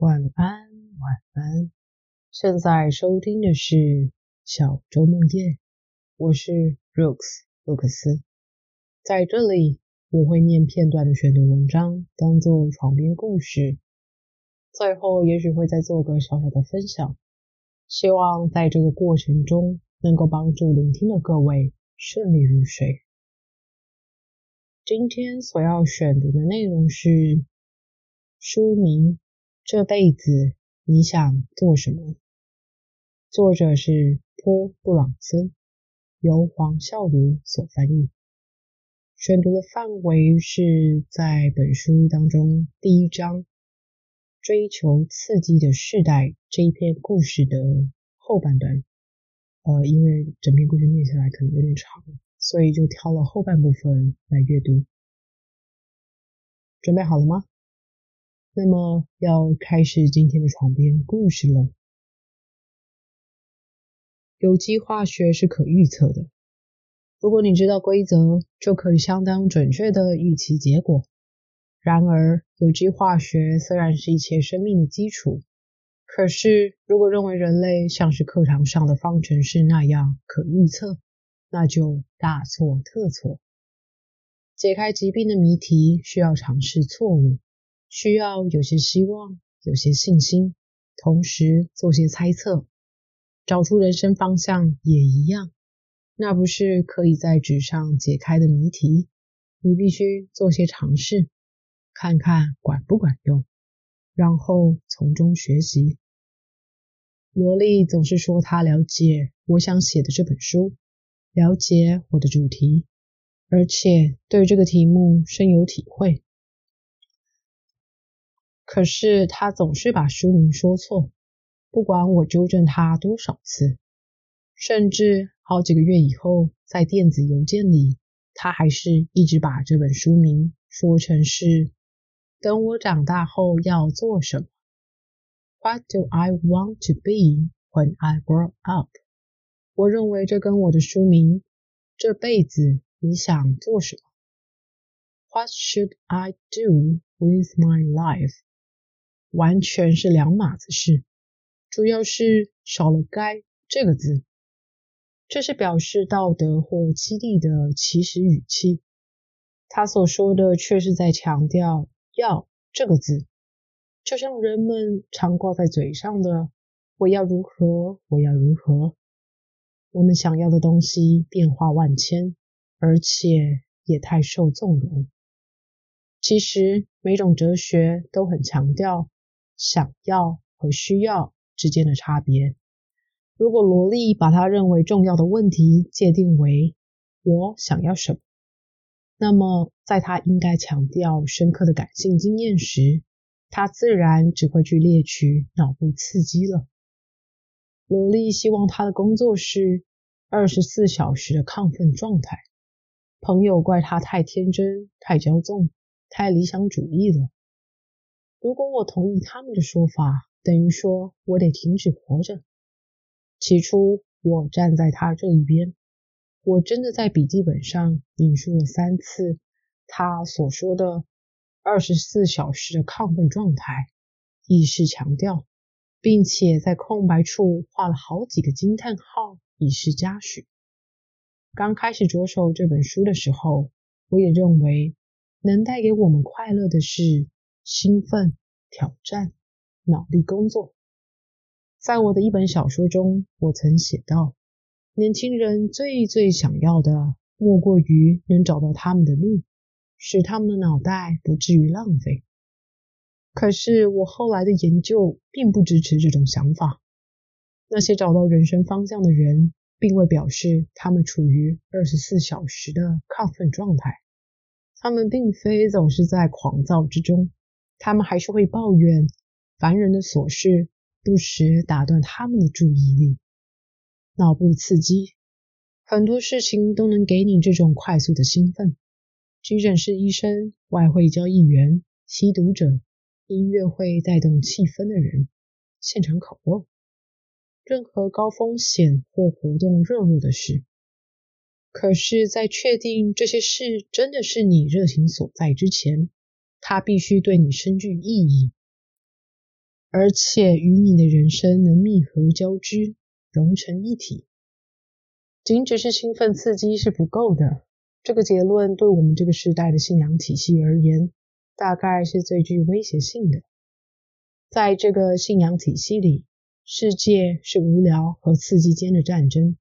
晚安，晚安。现在收听的是小周梦夜，我是 Rooks 洛克斯。在这里，我会念片段的选读文章，当做床边故事。最后，也许会再做个小小的分享。希望在这个过程中，能够帮助聆听的各位顺利入睡。今天所要选读的内容是书名。这辈子你想做什么？作者是坡布朗森，由黄孝如所翻译。选读的范围是在本书当中第一章“追求刺激的世代”这一篇故事的后半段。呃，因为整篇故事念下来可能有点长，所以就挑了后半部分来阅读。准备好了吗？那么要开始今天的床边故事了。有机化学是可预测的，如果你知道规则，就可以相当准确的预期结果。然而，有机化学虽然是一切生命的基础，可是如果认为人类像是课堂上的方程式那样可预测，那就大错特错。解开疾病的谜题需要尝试错误。需要有些希望，有些信心，同时做些猜测，找出人生方向也一样。那不是可以在纸上解开的谜题，你必须做些尝试，看看管不管用，然后从中学习。罗莉总是说她了解我想写的这本书，了解我的主题，而且对这个题目深有体会。可是他总是把书名说错，不管我纠正他多少次，甚至好几个月以后，在电子邮件里，他还是一直把这本书名说成是“等我长大后要做什么 ”，What do I want to be when I grow up？我认为这跟我的书名“这辈子你想做什么 ”，What should I do with my life？完全是两码子事，主要是少了“该”这个字，这是表示道德或激励的起始语气。他所说的却是在强调“要”这个字，就像人们常挂在嘴上的“我要如何，我要如何”。我们想要的东西变化万千，而且也太受纵容。其实每种哲学都很强调。想要和需要之间的差别。如果罗莉把他认为重要的问题界定为“我想要什么”，那么在他应该强调深刻的感性经验时，他自然只会去猎取脑部刺激了。罗莉希望他的工作是二十四小时的亢奋状态。朋友怪他太天真、太骄纵、太理想主义了。如果我同意他们的说法，等于说我得停止活着。起初，我站在他这一边，我真的在笔记本上引述了三次他所说的二十四小时的亢奋状态，意识强调，并且在空白处画了好几个惊叹号，以示嘉许。刚开始着手这本书的时候，我也认为能带给我们快乐的是。兴奋、挑战、脑力工作。在我的一本小说中，我曾写道：年轻人最最想要的，莫过于能找到他们的路，使他们的脑袋不至于浪费。可是我后来的研究并不支持这种想法。那些找到人生方向的人，并未表示他们处于二十四小时的亢奋状态。他们并非总是在狂躁之中。他们还是会抱怨烦人的琐事，不时打断他们的注意力。脑部刺激，很多事情都能给你这种快速的兴奋。急诊室医生、外汇交易员、吸毒者、音乐会带动气氛的人、现场烤肉，任何高风险或活动热络的事。可是，在确定这些事真的是你热情所在之前，它必须对你深具意义。而且与你的人生能密合交织，融成一体。仅只是兴奋刺激是不够的。这个结论对我们这个时代的信仰体系而言，大概是最具威胁性的。在这个信仰体系里，世界是无聊和刺激间的战争。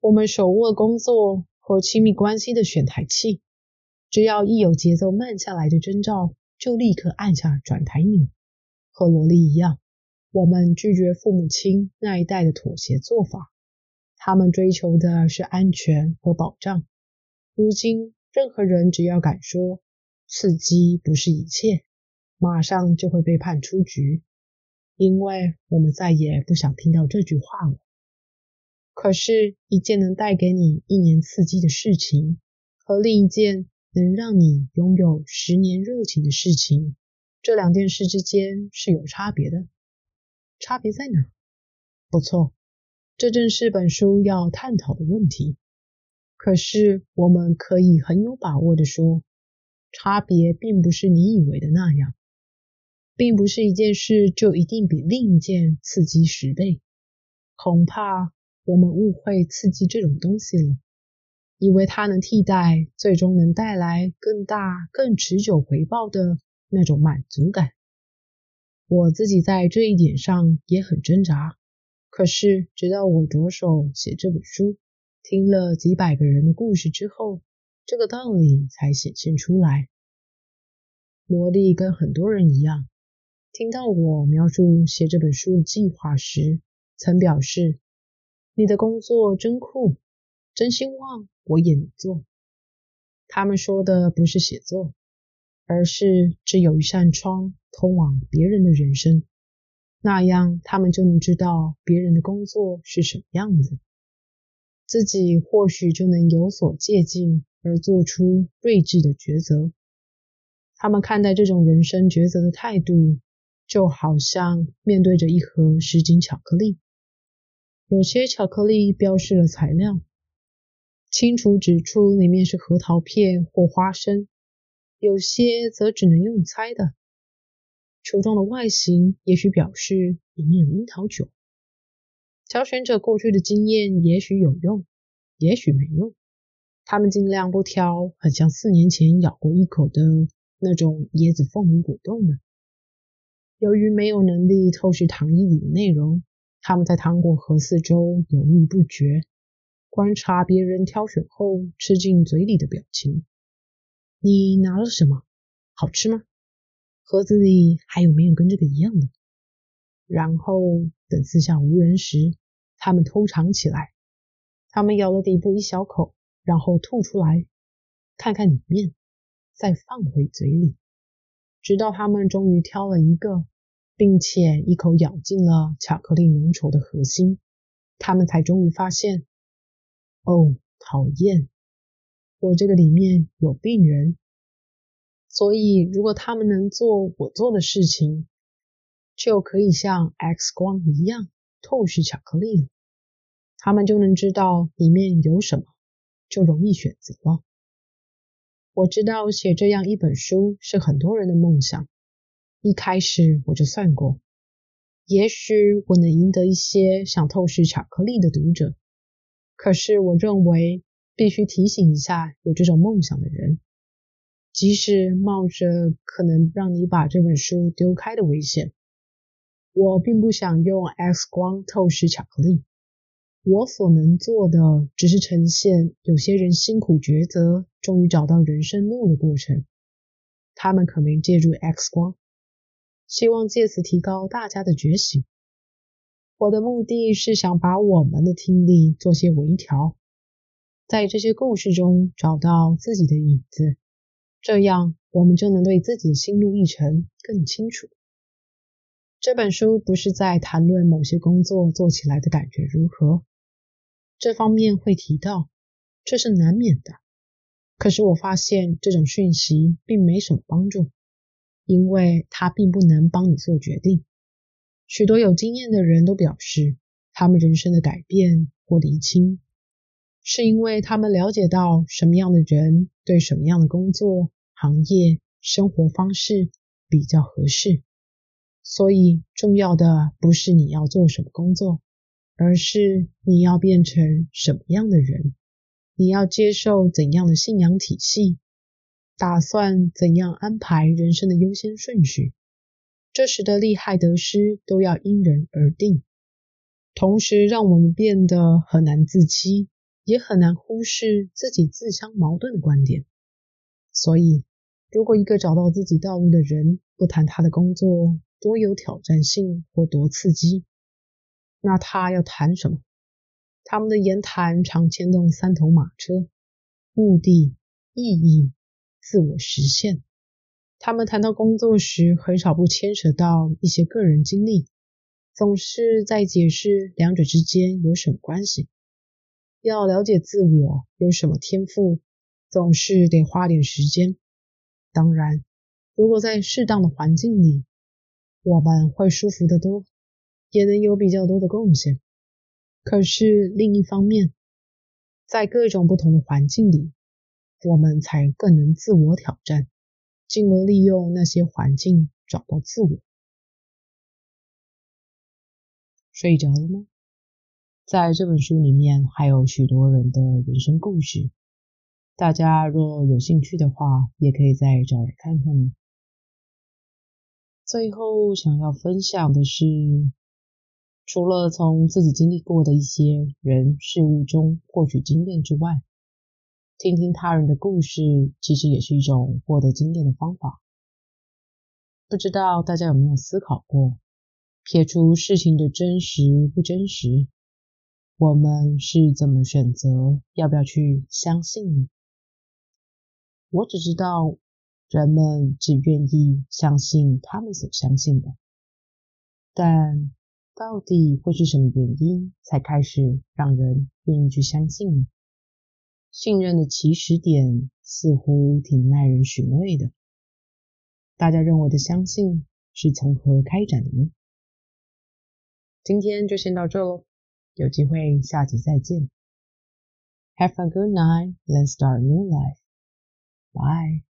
我们手握工作和亲密关系的选台器，只要一有节奏慢下来的征兆，就立刻按下转台钮。和萝莉一样，我们拒绝父母亲那一代的妥协做法，他们追求的是安全和保障。如今，任何人只要敢说刺激不是一切，马上就会被判出局，因为我们再也不想听到这句话了。可是，一件能带给你一年刺激的事情，和另一件能让你拥有十年热情的事情，这两件事之间是有差别的。差别在哪？不错，这正是本书要探讨的问题。可是，我们可以很有把握的说，差别并不是你以为的那样，并不是一件事就一定比另一件刺激十倍。恐怕我们误会刺激这种东西了，以为它能替代，最终能带来更大、更持久回报的那种满足感。我自己在这一点上也很挣扎。可是，直到我着手写这本书。听了几百个人的故事之后，这个道理才显现出来。萝莉跟很多人一样，听到我描述写这本书的计划时，曾表示：“你的工作真酷，真希望我也能做。”他们说的不是写作，而是只有一扇窗通往别人的人生，那样他们就能知道别人的工作是什么样子。自己或许就能有所借鉴，而做出睿智的抉择。他们看待这种人生抉择的态度，就好像面对着一盒实景巧克力。有些巧克力标示了材料，清楚指出里面是核桃片或花生；有些则只能用猜的，球状的外形也许表示里面有樱桃酒。挑选者过去的经验也许有用，也许没用。他们尽量不挑很像四年前咬过一口的那种椰子凤梨果冻的。由于没有能力透视糖衣里的内容，他们在糖果盒四周犹豫不决，观察别人挑选后吃进嘴里的表情。你拿了什么？好吃吗？盒子里还有没有跟这个一样的？然后等四下无人时。他们偷尝起来，他们咬了底部一小口，然后吐出来，看看里面，再放回嘴里，直到他们终于挑了一个，并且一口咬进了巧克力浓稠的核心，他们才终于发现，哦，讨厌，我这个里面有病人。所以，如果他们能做我做的事情，就可以像 X 光一样。透视巧克力了，他们就能知道里面有什么，就容易选择了。我知道写这样一本书是很多人的梦想，一开始我就算过，也许我能赢得一些想透视巧克力的读者。可是我认为必须提醒一下有这种梦想的人，即使冒着可能让你把这本书丢开的危险。我并不想用 X 光透视巧克力。我所能做的只是呈现有些人辛苦抉择，终于找到人生路的过程。他们可没借助 X 光，希望借此提高大家的觉醒。我的目的是想把我们的听力做些微调，在这些故事中找到自己的影子，这样我们就能对自己的心路历程更清楚。这本书不是在谈论某些工作做起来的感觉如何，这方面会提到，这是难免的。可是我发现这种讯息并没什么帮助，因为它并不能帮你做决定。许多有经验的人都表示，他们人生的改变或厘清，是因为他们了解到什么样的人对什么样的工作、行业、生活方式比较合适。所以，重要的不是你要做什么工作，而是你要变成什么样的人，你要接受怎样的信仰体系，打算怎样安排人生的优先顺序。这时的利害得失都要因人而定，同时让我们变得很难自欺，也很难忽视自己自相矛盾的观点。所以，如果一个找到自己道路的人不谈他的工作多有挑战性或多刺激，那他要谈什么？他们的言谈常牵动三头马车：目的、意义、自我实现。他们谈到工作时，很少不牵扯到一些个人经历，总是在解释两者之间有什么关系。要了解自我有什么天赋，总是得花点时间。当然，如果在适当的环境里，我们会舒服得多，也能有比较多的贡献。可是另一方面，在各种不同的环境里，我们才更能自我挑战。进而利用那些环境找到自我。睡着了吗？在这本书里面还有许多人的人生故事，大家若有兴趣的话，也可以再找来看看。最后想要分享的是，除了从自己经历过的一些人事物中获取经验之外，听听他人的故事，其实也是一种获得经验的方法。不知道大家有没有思考过，撇除事情的真实不真实，我们是怎么选择要不要去相信呢？我只知道，人们只愿意相信他们所相信的，但到底会是什么原因才开始让人愿意去相信呢？信任的起始点似乎挺耐人寻味的。大家认为的相信是从何开展的呢？今天就先到这喽，有机会下集再见。Have a good night. Let's start new life. Bye.